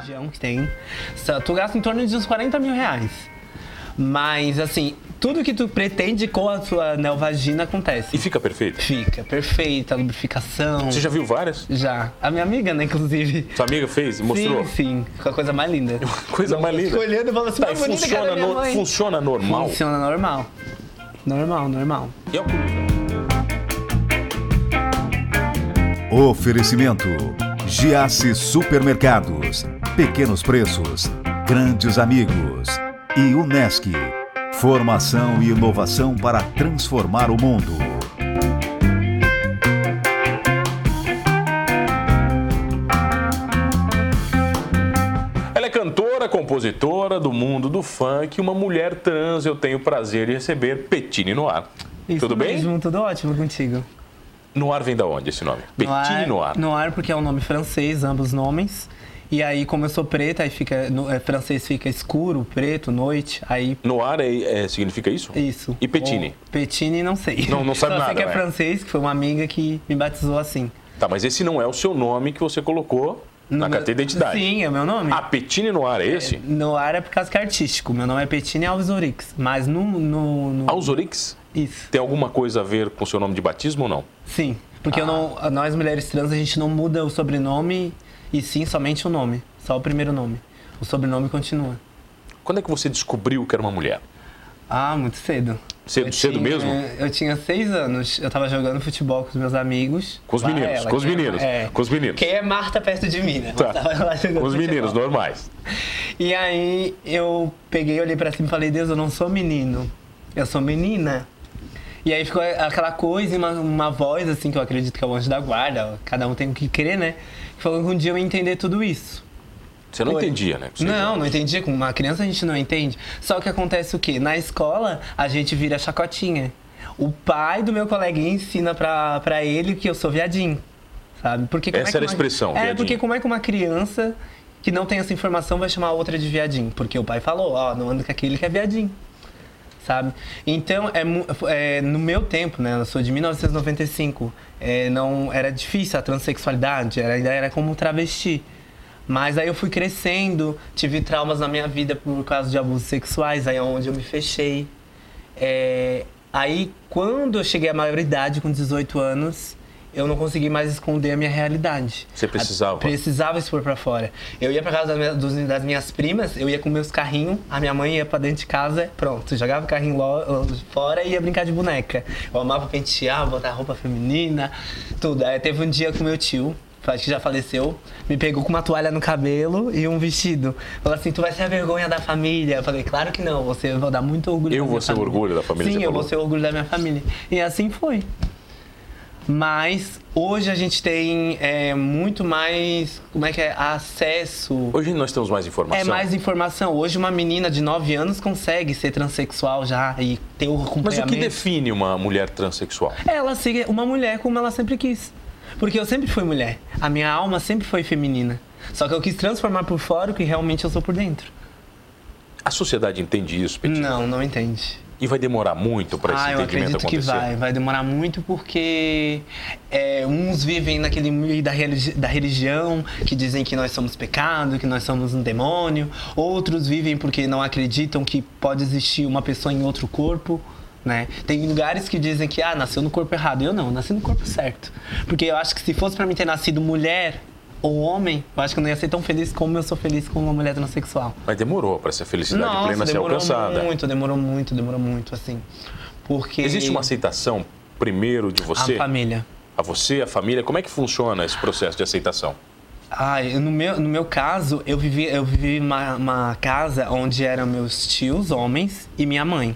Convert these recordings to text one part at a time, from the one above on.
região que tem. Tu gasta em torno de uns 40 mil reais. Mas, assim, tudo que tu pretende com a sua neovagina acontece. E fica perfeito? Fica perfeita, lubrificação. Você já viu várias? Já. A minha amiga, né, inclusive. Sua amiga fez? Mostrou? Sim, sim. Com a coisa mais linda. Coisa mais linda. Fico olhando e falando assim, Tá, mais bonita que a da funciona, no- funciona normal? Funciona normal. Normal, normal. E comida? Oferecimento: Giasse Supermercados, Pequenos Preços, Grandes Amigos e Unesc. Formação e inovação para transformar o mundo. Ela é cantora, compositora do mundo do funk, uma mulher trans. Eu tenho o prazer de receber Petine Noir. Isso Tudo bem? mesmo, tudo ótimo contigo. Noir vem da onde esse nome? Petine Noir. Noir porque é um nome francês, ambos nomes. E aí, como eu sou preta, aí fica, no é, francês fica escuro, preto, noite, aí Noir é, é- significa isso? isso. E Petine? Petine não sei. Não- não sabe Só nada, sei que é né? francês, que foi uma amiga que me batizou assim. Tá, mas esse não é o seu nome que você colocou na No meu- carteira de identidade. Sim, é o meu nome. Ah, Petine Noir é esse? Noir é por causa que é artístico. Meu nome é Petine Alves Orix. Mas no, no, no- Alzorix? Isso. Tem alguma coisa a ver com o seu nome de batismo ou não? Sim. Porque eu não, Ah. nós mulheres trans, a gente não muda o sobrenome e sim somente o nome. Só o primeiro nome. O sobrenome continua. Quando é que você descobriu que era uma mulher? Ah, muito cedo. Cedo- Eu cedo tinha- mesmo? Eu tinha seis anos. Eu tava jogando futebol com os meus amigos. Com os meninos, ela, com os meninos, é. com os meninos. Quem é Marta perto de mim, né? Tá. Eu tava lá jogando Com os futebol. meninos, normais. E aí eu peguei, olhei pra cima e falei, Deus, eu não sou menino, eu sou menina. E aí ficou aquela coisa, e uma, uma voz assim, que eu acredito que é o anjo da guarda, cada um tem o que querer, né? Falou que um dia eu ia entender tudo isso. Você não Foi. entendia, né? seis Não, não entendia. Com uma criança a gente não entende. Só que acontece o quê? Na escola a gente vira chacotinha. O pai do meu coleguinha ensina pra, pra ele que eu sou viadinho. Sabe? Porque como Essa é que era a uma- expressão, É, viadinho. porque como é que uma criança que não tem essa informação vai chamar a outra de viadinho? Porque o pai falou, ó, não anda com aquele que é viadinho. Sabe? Então, é, é, no meu tempo, né? Eu sou de 1995. é, não, era difícil a transexualidade, era, ainda era como travesti. Mas aí eu fui crescendo, tive traumas na minha vida por causa de abusos sexuais, aí é onde eu me fechei. É, aí, quando eu cheguei à maioridade, com 18 anos, eu não consegui mais esconder a minha realidade. Você precisava? A- precisava expor pra fora. Eu ia pra casa das minhas, dos- das minhas primas, eu ia com meus carrinhos, a minha mãe ia pra dentro de casa, pronto, jogava o carrinho lo- fora e ia brincar de boneca. Eu amava pentear, botar roupa feminina, tudo. Aí teve um dia com meu tio, acho que já faleceu, me pegou com uma toalha no cabelo e um vestido. Falou assim, tu vai ser a vergonha da família. Eu falei, claro que não, você vai dar muito orgulho Eu vou ser família. orgulho da família, Sim, eu falou. vou ser orgulho da minha família. E assim foi. Mas hoje a gente tem é, muito mais, como é que é, acesso. Hoje nós temos mais informação. É mais informação. Hoje uma menina de 9 anos consegue ser transexual já e ter o acompanhamento. Mas o que define uma mulher transexual? Ela ser uma mulher como ela sempre quis. Porque eu sempre fui mulher. A minha alma sempre foi feminina. Só que eu quis transformar por fora o que realmente eu sou por dentro. A sociedade entende isso, Petit? Não, não entende. E vai demorar muito para esse Ah, eu entendimento acredito que acontecer? vai. Vai demorar muito porque é, uns vivem naquele meio da, religi- da religião que dizem que nós somos pecado, que nós somos um demônio. Outros vivem porque não acreditam que pode existir uma pessoa em outro corpo. Né? Tem lugares que dizem que ah, nasceu no corpo errado. Eu não, nasci no corpo certo. Porque eu acho que se fosse pra mim ter nascido mulher ou homem, eu acho que eu não ia ser tão feliz como eu sou feliz com uma mulher transexual. Mas demorou para essa felicidade Nossa, plena ser demorou alcançada. muito, demorou muito, demorou muito, assim. Porque... Existe uma aceitação primeiro de você? A família. A você, a família? Como é que funciona esse processo de aceitação? Ah, no meu, no meu caso, eu vivi, eu vivi uma, uma casa onde eram meus tios, homens, e minha mãe.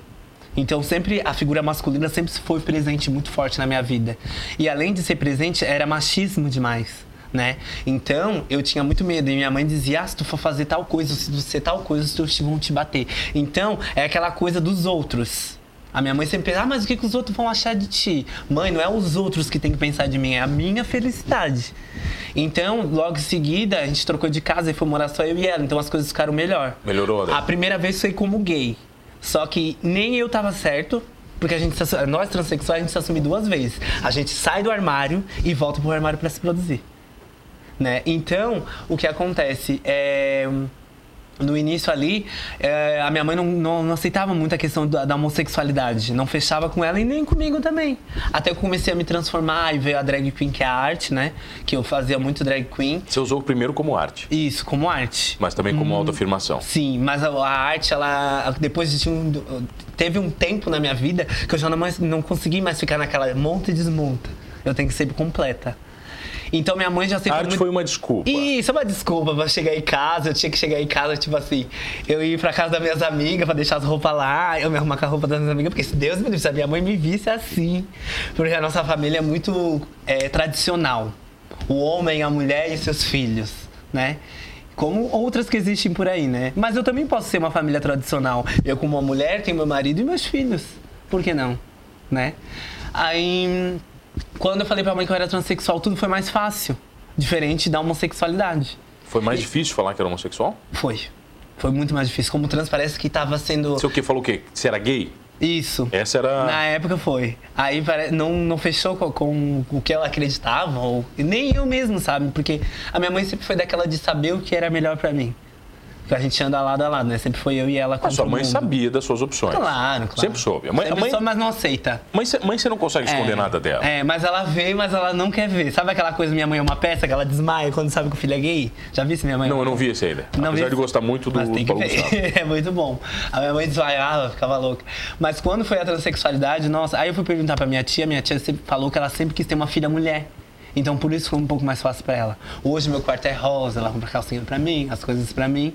Então sempre a figura masculina sempre foi presente muito forte na minha vida. E além de ser presente, era machismo demais. Né? Então eu tinha muito medo. E minha mãe dizia: ah, se tu for fazer tal coisa, se tu ser tal coisa, os teus vão te bater. Então é aquela coisa dos outros. A minha mãe sempre pensa, ah, mas o que, que os outros vão achar de ti? Mãe, não é os outros que tem que pensar de mim, é a minha felicidade. Então, logo em seguida, a gente trocou de casa e foi morar só eu e ela. Então as coisas ficaram melhor. Melhorou, né? A primeira vez foi como gay. Só que nem eu tava certo, porque a gente nós transexuais a gente se assume duas vezes. A gente sai do armário e volta pro armário para se produzir. Né? Então, o que acontece é no início ali, é, a minha mãe não, não, não, aceitava muito a questão da, da, homossexualidade. Não fechava com ela e nem comigo também. Até que eu comecei a me transformar e veio a drag queen, que é a arte, né? Que eu fazia muito drag queen. Você usou primeiro como arte? Isso, como arte. Mas também como hum, autoafirmação? Sim, mas a, a, arte, ela. Depois de um, teve um tempo na minha vida que eu já não, mais, não consegui mais ficar naquela monta e desmonta. Eu tenho que ser completa. Então minha mãe já sempre. A arte muito... foi uma desculpa. Isso, é uma desculpa pra chegar em casa. Eu tinha que chegar em casa, tipo assim, eu ir pra casa das minhas amigas pra deixar as roupas lá, eu me arrumar com a roupa das minhas amigas, porque se Deus me livre, se a minha mãe me visse assim. Porque a nossa família é muito é, tradicional. O homem, a mulher e seus filhos, né? como outras que existem por aí, né? Mas eu também posso ser uma família tradicional. Eu, como uma mulher, tenho meu marido e meus filhos. Por que não? Né? Aí quando eu falei pra mãe que eu era transexual, tudo foi mais fácil. Diferente da homossexualidade. Foi mais e... difícil falar que era homossexual? Foi. Foi muito mais difícil. Como trans parece que tava sendo. Você o que? Falou o quê? Você era gay? Isso. Essa era. Na época foi. Aí não, não fechou com, com o que ela acreditava, ou nem eu mesmo, sabe? Porque a minha mãe sempre foi daquela de saber o que era melhor para mim. Porque a gente anda lado a lado, né? Sempre foi eu e ela com A sua mãe sabia das suas opções. Claro, claro. Sempre soube. A mãe, Sempre a mãe... soube, mas não aceita. Mãe, mãe você não consegue esconder é, nada dela. É, mas ela vê, mas ela não quer ver. Sabe aquela coisa, minha mãe é uma peça, que ela desmaia quando sabe que o filho é gay? Já vi se minha mãe? Não, eu não vi esse ainda. Não Apesar vi de gostar muito do, mas do que É muito bom. A minha mãe desmaiava, ficava louca. Mas quando foi a transexualidade, nossa, aí eu fui perguntar pra minha tia, minha tia sempre falou que ela sempre quis ter uma filha mulher. Então por isso foi um pouco mais fácil para ela. Hoje meu quarto é rosa, ela compra calcinha para mim, as coisas para mim.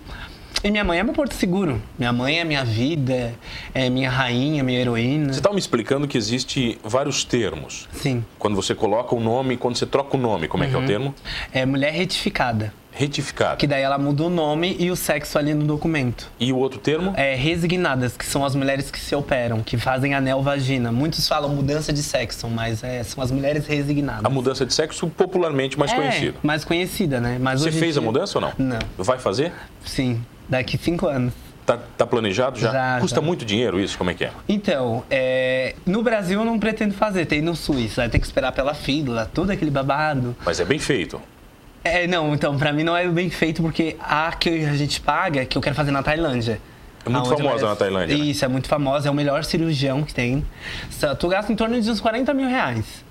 E minha mãe é meu porto seguro. Minha mãe é minha vida, é minha rainha, minha heroína. Você estava me explicando que existe vários termos. Sim. Quando você coloca o nome, quando você troca o nome, como uhum. é que é o uhum. termo? É mulher retificada. Retificada. Que daí ela muda o nome e o sexo ali no documento. E o outro termo? É resignadas, que são as mulheres que se operam, que fazem anel vagina. Muitos falam mudança de sexo, mas é, são as mulheres resignadas. A mudança de sexo popularmente mais é, conhecida. mais conhecida, né? Mas Você fez dia... a mudança ou não? Não. Vai fazer? Sim. Daqui cinco anos. Tá, tá, planejado já? já Custa já. muito dinheiro isso? Como é que é? Então, é, no Brasil eu não pretendo fazer, tem no SUS. Vai ter que esperar pela fila, todo aquele babado. Mas é bem feito. É, não, então, pra mim não é bem feito porque a que a gente paga, que eu quero fazer na Tailândia. É muito famosa na Tailândia. Né? Isso, né? é muito famosa, é o melhor cirurgião que tem. Tu gasta em torno de uns 40 mil reais.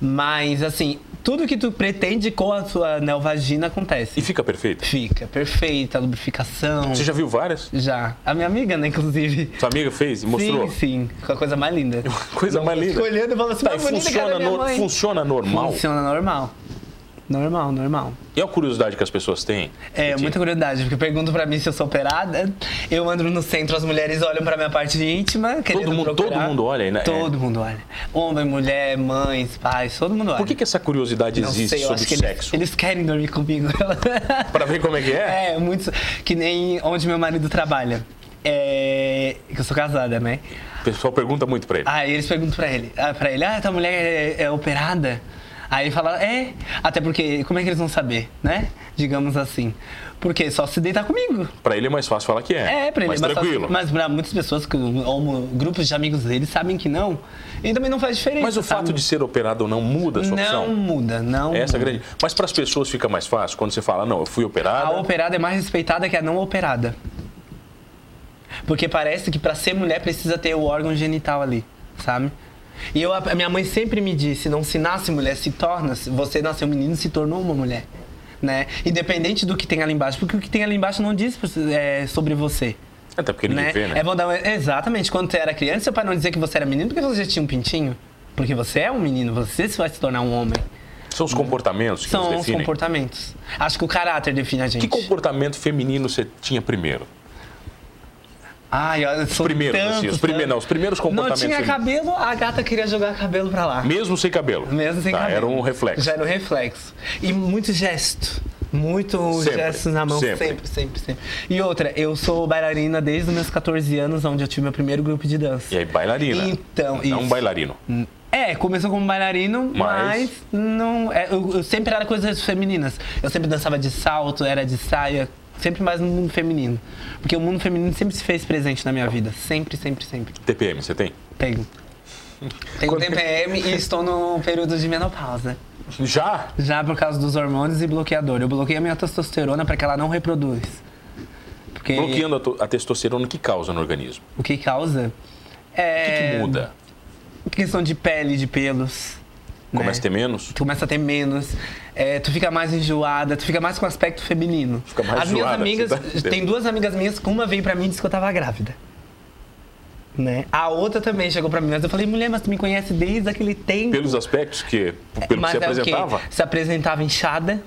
Mas, assim, tudo que tu pretende com a sua neovagina acontece. E fica perfeito? Fica, perfeita, lubrificação. Você já viu várias? Já. A minha amiga, né, inclusive. Sua amiga fez e mostrou? Sim, sim. Com a coisa mais linda. coisa Não, mais linda. olhando e falando assim, tá, funciona, no, funciona normal? Funciona normal. Normal, normal. E a curiosidade que as pessoas têm? É, muita curiosidade, porque perguntam pra mim se eu sou operada. Eu ando no centro, as mulheres olham pra minha parte íntima, todo mundo, procurar. todo mundo olha, né? Todo é. mundo olha. Homem, mulher, mães, pais, todo mundo olha. Por que, que essa curiosidade Não existe sei, sobre o sexo? Eles, eles, querem dormir comigo. pra ver como é que é? É, muito. Que nem onde meu marido trabalha. É, que eu sou casada, né? O pessoal pergunta muito pra ele. Ah, eles perguntam pra ele. Ah, pra ele, ah, tua mulher é, é operada? Aí fala, é, até porque, como é que eles vão saber, né? Digamos assim. Porque só se deitar comigo. Pra ele é mais fácil falar que é. É, pra ele mais é mais tranquilo. Fácil, mas pra muitas pessoas, ou grupos de amigos dele, sabem que não. E também não faz diferença. Mas o sabe? fato de ser operado ou não muda a sua não opção? Não muda, não. Essa muda. é grande. Mas para as pessoas fica mais fácil quando você fala, não, eu fui operada. A operada é mais respeitada que a não operada. Porque parece que para ser mulher precisa ter o órgão genital ali, sabe? E eu, a minha mãe sempre me disse, não se nasce mulher, se torna. Você nasceu menino, se tornou uma mulher. Né? Independente do que tem ali embaixo, porque o que tem ali embaixo não diz é, sobre você. Até porque ninguém né? vê, né? É, vou dar um, exatamente. Quando você era criança, seu pai não dizia que você era menino porque você já tinha um pintinho. Porque você é um menino, você vai se tornar um homem. São os comportamentos que São os definem? comportamentos. Acho que o caráter define a gente. Que comportamento feminino você tinha primeiro? Ai, olha, os primeiros, tantos, assim, os primeiros, não, os primeiros comportamentos. Não tinha cabelo, a gata queria jogar cabelo pra lá. Mesmo sem cabelo? Mesmo sem tá, cabelo. Era um reflexo. Já era um reflexo. E muito gesto. Muito Sempre, gestos na mão, sempre. sempre. sempre, sempre, E outra, eu sou bailarina desde os meus 14 anos, onde eu tive meu primeiro grupo de dança. E aí, bailarina? Então, Não um bailarino. É, começou como bailarino, Mas- mas, não. é, eu, eu sempre era coisas femininas. Eu sempre dançava de salto, era de saia, sempre mais no mundo feminino. Porque o mundo feminino sempre se fez presente na minha vida. Sempre, sempre, sempre. TPM, você tem? Tenho. Tenho Quando- TPM e estou no período de menopausa. Já? Já por causa dos hormônios e bloqueador. Eu bloqueei a minha testosterona para que ela não reproduz. Porque Bloqueando a, a testosterona, o que causa no organismo? o que causa O é que, que muda? questão de pele, de pelos. Começa né? a ter menos? Tu começa a ter menos, é, tu fica mais enjoada, tu fica mais com aspecto feminino. Fica mais As minhas enjoada, amigas, você tá tem duas amigas minhas, que uma veio pra mim e disse que eu tava grávida. Né? A outra também chegou pra mim, mas eu falei, mulher, mas tu me conhece desde aquele tempo. Pelos aspectos que, pelo mas que você é o quê? apresentava? Se apresentava inchada,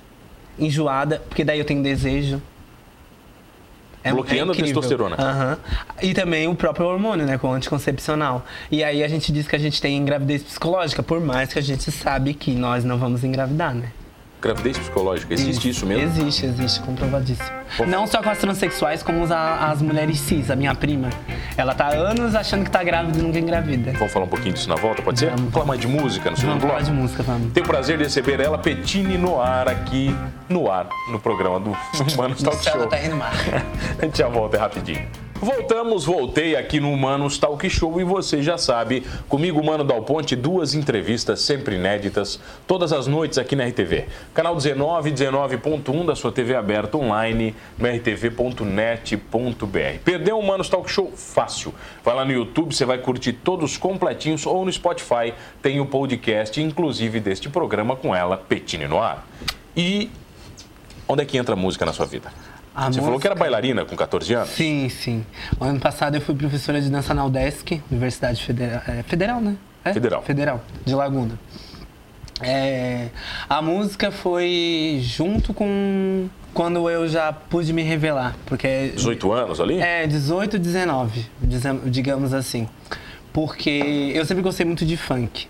enjoada, porque daí eu tenho desejo. É- Bloqueando a incrível. testosterona. Aham. E também o próprio hormônio, né, com o anticoncepcional. E aí a gente diz que a gente tem gravidez psicológica, por mais que a gente sabe que nós não vamos engravidar, né? Gravidez psicológica, existe isso, mesmo? Existe, existe, comprovadíssimo. Não só com as transexuais, como as, as mulheres cis. A minha prima, ela tá há anos achando que tá grávida e nunca engravida. Vamos falar um pouquinho disso na volta, pode ser? Vamos. Falar mais de música no segundo Vamos falar bloco? de música, vamos. Tenho o prazer de receber ela, Petine no ar, aqui no ar, no programa do Humanos Talk Show. tá indo mal. A gente já volta é rapidinho. Voltamos, voltei aqui no Humanos Talk Show e você já sabe, comigo, Mano Dal Ponte, duas entrevistas sempre inéditas, todas as noites aqui na RTV. Canal 19, 19.1 da sua TV aberta online, rtv.net.br. Perdeu o Humanos Talk Show? Fácil. Vai lá no YouTube, você vai curtir todos completinhos ou no Spotify tem o podcast, inclusive deste programa com ela, Petine no ar. E onde é que entra música na sua vida? A Você falou que era música- bailarina com 14 anos? Sim, sim. O ano passado eu fui professora de dança na UDESC, Universidade Federal. É, federal, né? É? Federal. Federal, de Laguna. É, a música foi junto com quando eu já pude me revelar, porque 18 anos ali? é 18, 19, dizem- digamos assim, porque eu sempre gostei muito de funk.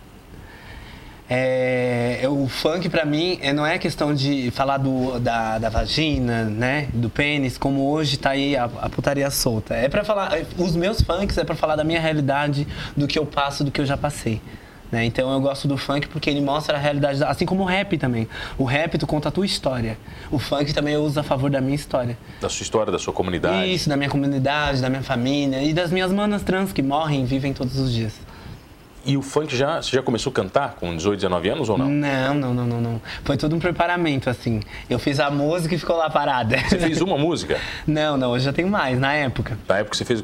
É, o funk pra mim é, não é questão de falar do, da, da vagina, né, do pênis, como hoje tá aí a, a putaria solta. É para falar, é, os meus funks é pra falar da minha realidade, do que eu passo, do que eu já passei. Né? Então eu gosto do funk porque ele mostra a realidade, da- assim como o rap também. O rap tu conta a tua história. O funk também eu uso a favor da minha história. Da sua história, da sua comunidade. Isso, da minha comunidade, da minha família e das minhas manas trans que morrem e vivem todos os dias. E o funk já, você já começou a cantar com 18, 19 anos ou não? Não, não, não, não, não. Foi todo um preparamento, assim. Eu fiz a música e ficou lá parada. Você fez uma música? Não, não, hoje já tem mais, na época. Na época você fez,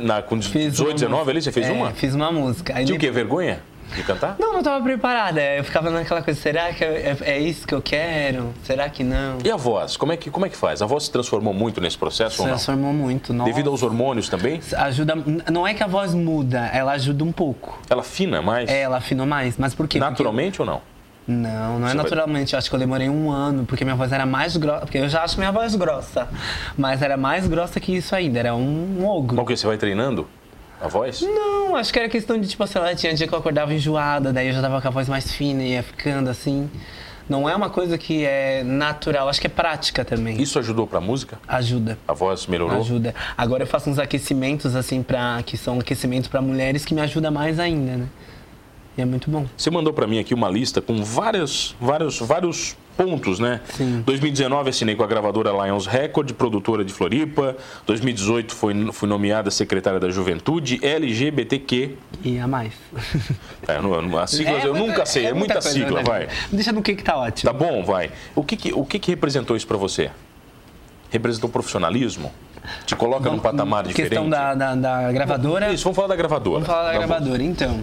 na, com Fiz 18, uma 19 música. ali, você fez É, uma? Fiz uma música. Aí Tinha o quê? Vergonha de cantar? Não, não tava preparada. Eu ficava naquela coisa, será que é, é isso que eu quero? Será que não? E a voz? Como é, que, como é que faz? A voz se transformou muito nesse processo Se ou não? transformou muito. Nossa. Devido aos hormônios também? Ajuda. Não é que a voz muda, ela ajuda um pouco. Ela fina mais? É, ela afinou mais. Mas por quê? Porque- Naturalmente ou não? Não, não é Você vai- naturalmente. Eu acho que eu demorei um ano, porque minha voz era mais grossa. Porque eu já acho minha voz grossa. Mas era mais grossa que isso ainda. Era um, ogro. Qual que você vai treinando a voz? Não, acho que era questão de, tipo, sei lá, tinha dia que eu acordava enjoada, daí eu já tava com a voz mais fina e ia ficando assim. Não é uma coisa que é natural, acho que é prática também. Isso ajudou pra música? Ajuda. A voz melhorou? Ajuda. Agora eu faço uns aquecimentos, assim, pra, que são aquecimentos pra mulheres que me ajuda mais ainda, né? E é muito bom. Você mandou pra mim aqui uma lista com vários, vários, vários pontos, né? Sim. 2019 assinei com a gravadora Lions Record, produtora de Floripa. 2018 foi, fui nomeada secretária da Juventude LGBTQ. E a mais. É, eu não- as siglas É eu muita- nunca sei, é, muita, coisa, sigla, né? vai. Deixa no que que tá ótimo. Tá bom, vai. O que que, o que, que representou isso pra você? Representou profissionalismo? Te coloca num patamar diferente? Questão da, da, da gravadora. Isso, vamos falar da gravadora. Vamos falar da Tá bom. gravadora, então.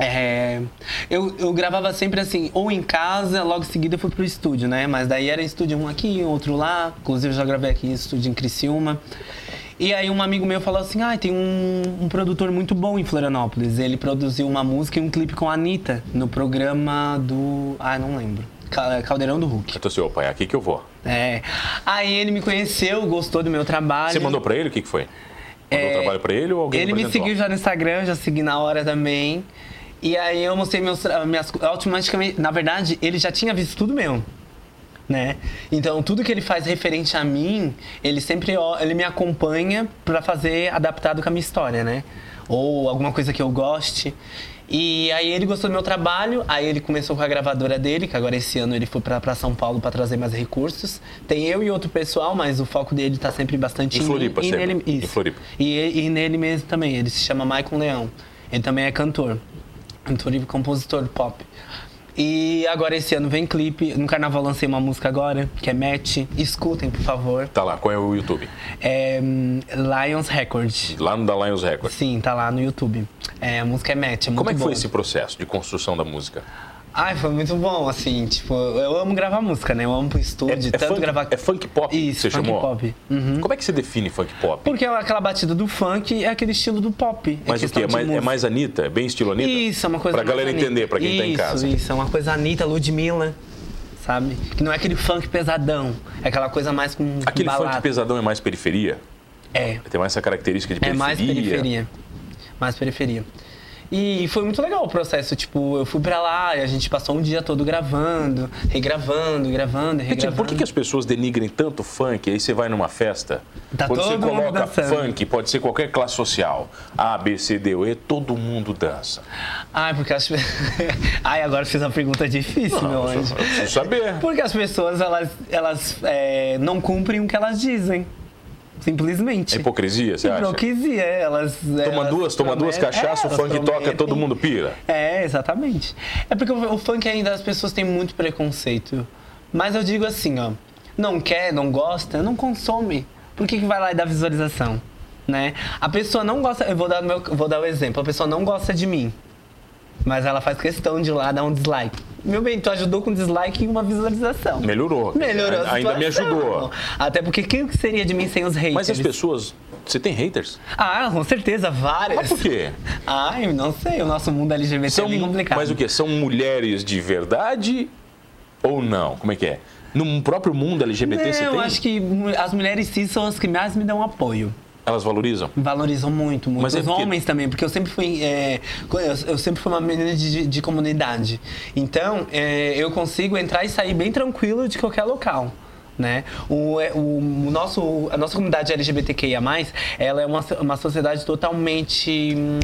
É, eu, eu gravava sempre assim, ou em casa, logo em seguida eu fui pro estúdio, né? Mas daí era estúdio um aqui, outro lá. Inclusive eu já gravei aqui em estúdio em Criciúma. E aí um amigo meu falou assim, ah, tem um, um produtor muito bom em Florianópolis. Ele produziu uma música e um clipe com a Anitta no programa do... Ah, não lembro. Ca- Caldeirão do Hulk. Eu tô assim, opa, é aqui que eu vou. É. Aí ele me conheceu, gostou do meu trabalho. Você mandou pra ele? O que, que foi? Mandou É, trabalho pra ele ou alguém Ele me seguiu já no Instagram, já segui na hora também. E aí eu mostrei meus, minhas automaticamente, na verdade, ele já tinha visto tudo meu. Né? Então, tudo que ele faz referente a mim, ele sempre ele me acompanha pra fazer adaptado com a minha história, né? Ou alguma coisa que eu goste. E aí ele gostou do meu trabalho, aí ele começou com a gravadora dele, que agora esse ano ele foi pra São Paulo pra trazer mais recursos. Tem eu e outro pessoal, mas o foco dele tá sempre bastante Em mim Floripa, e sempre. nele, Em isso. Floripa. E, e nele mesmo também, ele se chama Maicon Leão. Ele também é cantor. Cantor e compositor pop. E agora esse ano vem clipe. No carnaval lancei uma música agora, que é Match. Escutem, por favor. Tá lá, qual é o YouTube? É Lions Record. Lá no da Lions Record. Sim, tá lá no YouTube. É, a música é Match, é Como é que foi esse processo de construção da música? Ai, foi muito bom, assim, tipo, eu amo gravar música, né? Eu amo pro estúdio, tanto funk, gravar... é funk pop Isso, você funk chamou? pop. Uhum. Como é que você define funk pop? Porque aquela batida do funk é aquele estilo do pop. Mas o que? É mais, é mais Anitta? É bem estilo Anitta? Isso, é uma coisa Pra galera Anitta. entender, pra quem tá em Isso, casa. Isso, é uma coisa Anitta, Ludmilla, sabe? Que não é aquele funk pesadão, é aquela coisa mais com com Aquele balada. funk pesadão é mais periferia? É, Tem mais essa característica de é periferia? mais periferia. Mais periferia. E foi muito legal o processo, tipo, eu fui pra lá e a gente passou um dia todo gravando, regravando, gravando, regravando. por que, que as pessoas denigrem tanto funk? Aí você vai numa festa, Tá quando você todo mundo coloca dançando. funk, pode ser qualquer classe social, A, B, C, D, E, todo mundo dança. Ai, porque as... Ai, agora fiz uma pergunta difícil, meu eu anjo. preciso saber. Porque as pessoas, elas, elas é, não cumprem o que elas dizem. Simplesmente. É hipocrisia, você acha? Hipocrisia, elas... Toma elas duas, toma duas cachaças, é, o funk toca, todo mundo pira. É, exatamente. É porque o, o funk ainda, as pessoas têm muito preconceito. Mas eu digo assim, ó. Não quer, não gosta, não consome. Por que, que vai lá e dá visualização? Né? A pessoa não gosta... Eu vou dar, meu, vou dar o exemplo. A pessoa não gosta de mim. Mas ela faz questão de ir lá dar um dislike. Meu bem, tu ajudou com dislike e uma visualização. Melhorou. Melhorou a Ainda me ajudou. Até porque o que seria de mim sem os haters? Mas as pessoas. Você tem haters? Ah, com certeza, várias. Mas por quê? Ai, não sei, o nosso mundo LGBT São, é bem complicado. mas o quê? São mulheres de verdade ou não? Como é que é? No próprio mundo LGBT você Não, tem? eu acho que as mulheres sim são as que mais me dão apoio. Elas valorizam? Valorizam muito, muito. Mas é Os porque- homens também, porque eu sempre fui. é, eu, eu sempre fui uma menina de, de comunidade. Então, é, eu consigo entrar e sair bem tranquilo de qualquer local. Né? O, é, o, o nosso, a nossa comunidade LGBTQIA, ela é uma, uma sociedade totalmente hum,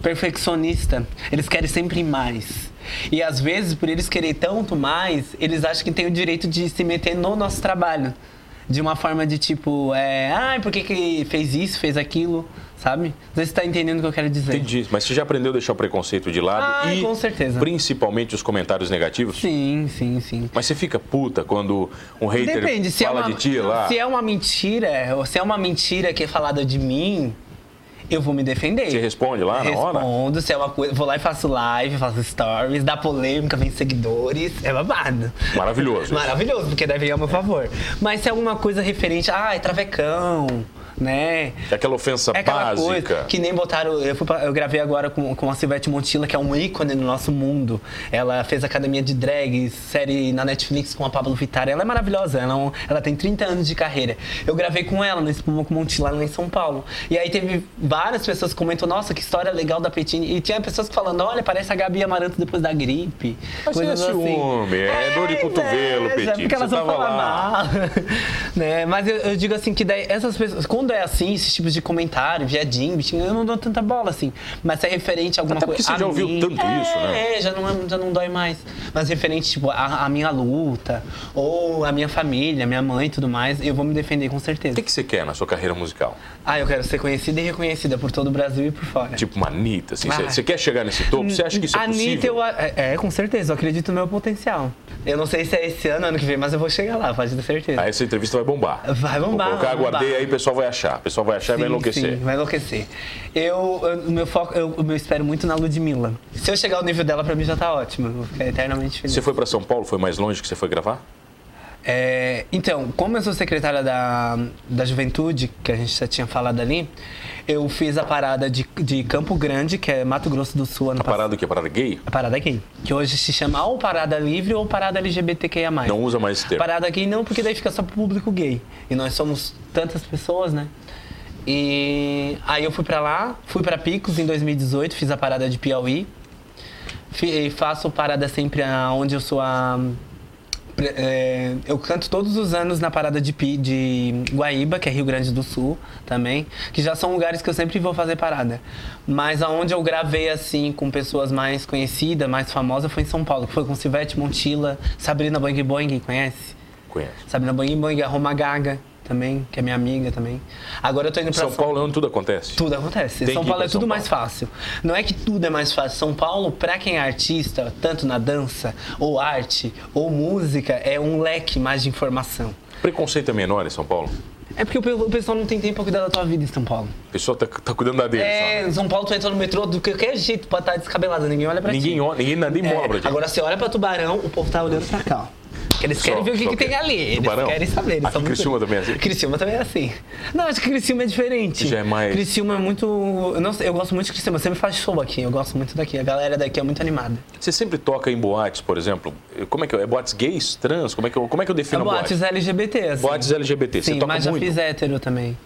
perfeccionista. Eles querem sempre mais. E às vezes, por eles querer tanto mais, eles acham que têm o direito de se meter no nosso trabalho. De uma forma de tipo, é, ai, por que, que fez isso, fez aquilo, sabe? Às vezes você tá entendendo o que eu quero dizer. Entendi. Mas você já aprendeu a deixar o preconceito de lado Ah, e com certeza. principalmente os comentários negativos? Sim, sim, sim. Mas você fica puta quando um hater Depende, é, fala uma, de ti lá? se é uma mentira, se é uma mentira que é falada de mim, eu vou me defender. Você responde lá na hora? Respondo, se é uma coisa, vou lá e faço live, faço stories, dá polêmica, vem seguidores, é babado. Maravilhoso. Maravilhoso, porque deve ir ao meu favor. Mas se é alguma coisa referente, ai, travecão, né? É aquela ofensa É aquela básica. coisa que nem botaram. Eu, pra- eu gravei agora com, com a Silvete Montilla, que é um ícone no nosso mundo. Ela fez academia de drag, série na Netflix com a Pablo Vittar. Ela é maravilhosa, ela, é um- ela tem 30 anos de carreira. Eu gravei com ela no Espuma com Montilla lá em São Paulo. E aí teve várias pessoas que comentam: nossa, que história legal da Petini. E tinha pessoas falando: olha, parece a Gabi Amaranto depois da gripe. Mas coisas é assim. ciúme, é dor de cotovelo, Petit, Porque elas vão falar lá. mal. né? Mas eu, eu digo assim que daí essas pessoas, quando é assim, esses tipos de comentário, viadinho, bichinho, eu não dou tanta bola assim. Mas se é referente a alguma Até porque coisa. você já ouviu mim, tanto é, isso, né? É, já não, já não dói mais. Mas referente, tipo, a, a minha luta, ou a minha família, minha mãe e tudo mais, eu vou me defender com O certeza. que, que você quer na sua carreira musical? Ah, eu quero ser conhecida e reconhecida por todo o Brasil e por fora. Tipo uma Anitta, assim, você, Ah. quer chegar nesse topo? Você acha que isso é Anitta, possível? eu, é, é, com certeza, eu acredito no meu potencial. Eu não sei se é esse ano, ano que vem, mas eu vou chegar lá, pode ter certeza. Aí essa entrevista vai bombar. Vai bombar, Vou colocar, vai bombar. aguardei aí, o pessoal vai achar. O pessoal vai achar e vai Sim, enlouquecer. Sim, vai enlouquecer. Eu, eu- meu foco, eu, eu espero muito na Ludmilla. Se eu chegar ao nível dela, pra mim já tá ótimo. Eu vou ficar eternamente feliz. Você foi pra São Paulo? Foi mais longe que você foi gravar? É, então, como eu sou secretária da, da juventude, que a gente já tinha falado ali, eu fiz a parada de, de Campo Grande, que é Mato Grosso do Sul, ano A passado. parada o quê? Parada gay? A parada gay. Que hoje se chama ou Parada Livre ou Parada LGBTQIA+. Não usa mais esse termo. Parada gay não, porque daí fica só pro público gay. E nós somos tantas pessoas, né? E aí eu fui pra lá, fui pra Picos em 2018, fiz a parada de Piauí. E faço parada sempre onde eu sou a. é, eu canto todos os anos na parada de, de Guaíba, que é Rio Grande do Sul também, que já são lugares que eu sempre vou fazer parada. Mas aonde eu gravei assim com pessoas mais conhecidas, mais famosas, foi em São Paulo, que foi com Silvete Montilla, Sabrina Boing Boing, conhece? Conheço. Sabrina Boing Boing, a Roma Gaga, também, que é minha amiga também. Agora eu tô indo pra São Paulo é onde tudo acontece. Tudo acontece. Tem São Paulo pra é tudo São mais fácil. Não é que tudo é mais fácil. São Paulo, pra quem é artista, tanto na dança, ou arte, ou música, é um leque mais de informação. Preconceito é menor em São Paulo? É porque o pe- o pessoal não tem tempo pra cuidar da tua vida em São Paulo. A pessoa tá, tá cuidando da dele. É, só. em São Paulo tu entra no metrô do qualquer jeito, pode estar descabelada, ninguém olha pra ti. Ninguém olha, ninguém nem É, mola pra ti. Agora você olha pra Tubarão, o povo tá olhando pra cá, ó. Eles Só- querem ver o que, só que tem ali. Eles Tubarão? querem saber. Eles Aqui muito- Criciúma também é assim? Criciúma também é assim. Não, acho que Criciúma é diferente. Já é mais- Criciúma é muito... Eu, não eu gosto muito de Criciúma, sempre faz show aqui. Eu gosto muito daqui. A galera daqui é muito animada. Você sempre toca em boates, por exemplo. Como é que é? É boates gays, trans? Como é que eu, como é que eu defino a boate? boates LGBT, assim. Boates LGBT. Você Sim, toca mas já fiz hétero também.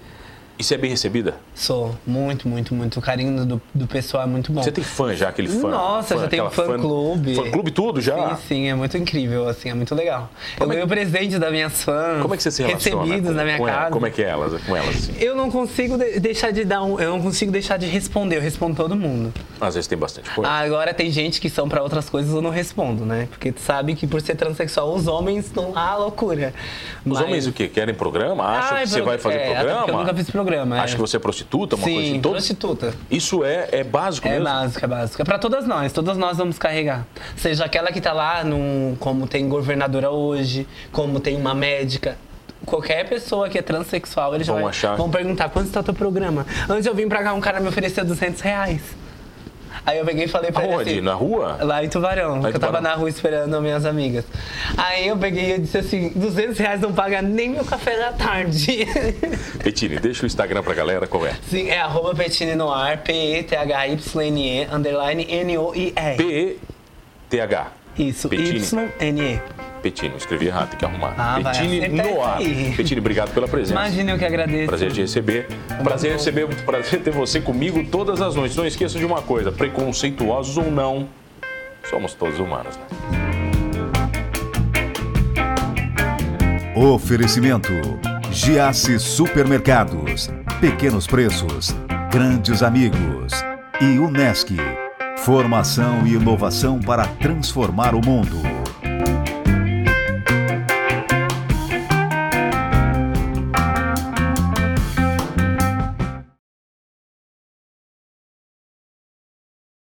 E você é bem recebida? Sou. Muito, muito, muito. O carinho do, do pessoal é muito bom. Você tem fã já, aquele fã? Nossa, já tem um aquela fã-clube. Fã clube tudo já? Sim, sim, é muito incrível, assim, é muito legal. Como eu é ganho presente das minhas fãs. Como é que você se relaciona? Recebidos com, na minha com casa. Como é que é elas, com elas? assim? Eu não consigo de- deixar de dar um. Eu não consigo deixar de responder, eu respondo todo mundo. Às vezes tem bastante coisa. Agora tem gente que são pra outras coisas eu não respondo, né? Porque tu sabe que por ser transexual os homens estão lá à loucura. Os Mas- homens o quê? Querem programa? Acham Ah, que você vai fazer é, programa? eu nunca fiz programa. É. Acha que você é prostituta, uma Sim, coisa assim? Todo- prostituta. Isso é, é básico É mesmo? básico, é básico. É pra todas nós, todas nós vamos carregar. Seja aquela que tá lá, num, como tem governadora hoje, como tem uma médica. Qualquer pessoa que é transexual, eles já Vão vai- achar. vão perguntar quanto está o teu programa. Antes eu vim pra cá, um cara me ofereceu 200 reais. Aí eu peguei e falei pra Aonde? ele assim, Na rua? Lá em Tubarão, que eu tava na rua esperando as minhas amigas. Aí eu peguei e disse assim, 200 reais não paga nem meu café da tarde. Petini, deixa o Instagram pra galera, qual é? Sim, é arroba Petine no ar, P-E-T-H-Y-N-E, underline N-O-I-R. P-E-T-H. Isso. Y-N-E. Petini, escrevi errado, tem que arrumar. Ah, Petini no ar. aí. Petini, obrigado pela presença. Imagina eu que agradeço. Prazer de receber. Prazer receber, prazer ter você comigo todas as noites. Não esqueça de uma coisa, preconceituosos ou não, somos todos humanos, né? Oferecimento: Giasse Supermercados, Pequenos Preços, Grandes Amigos e Unesc. Formação e inovação para transformar o mundo.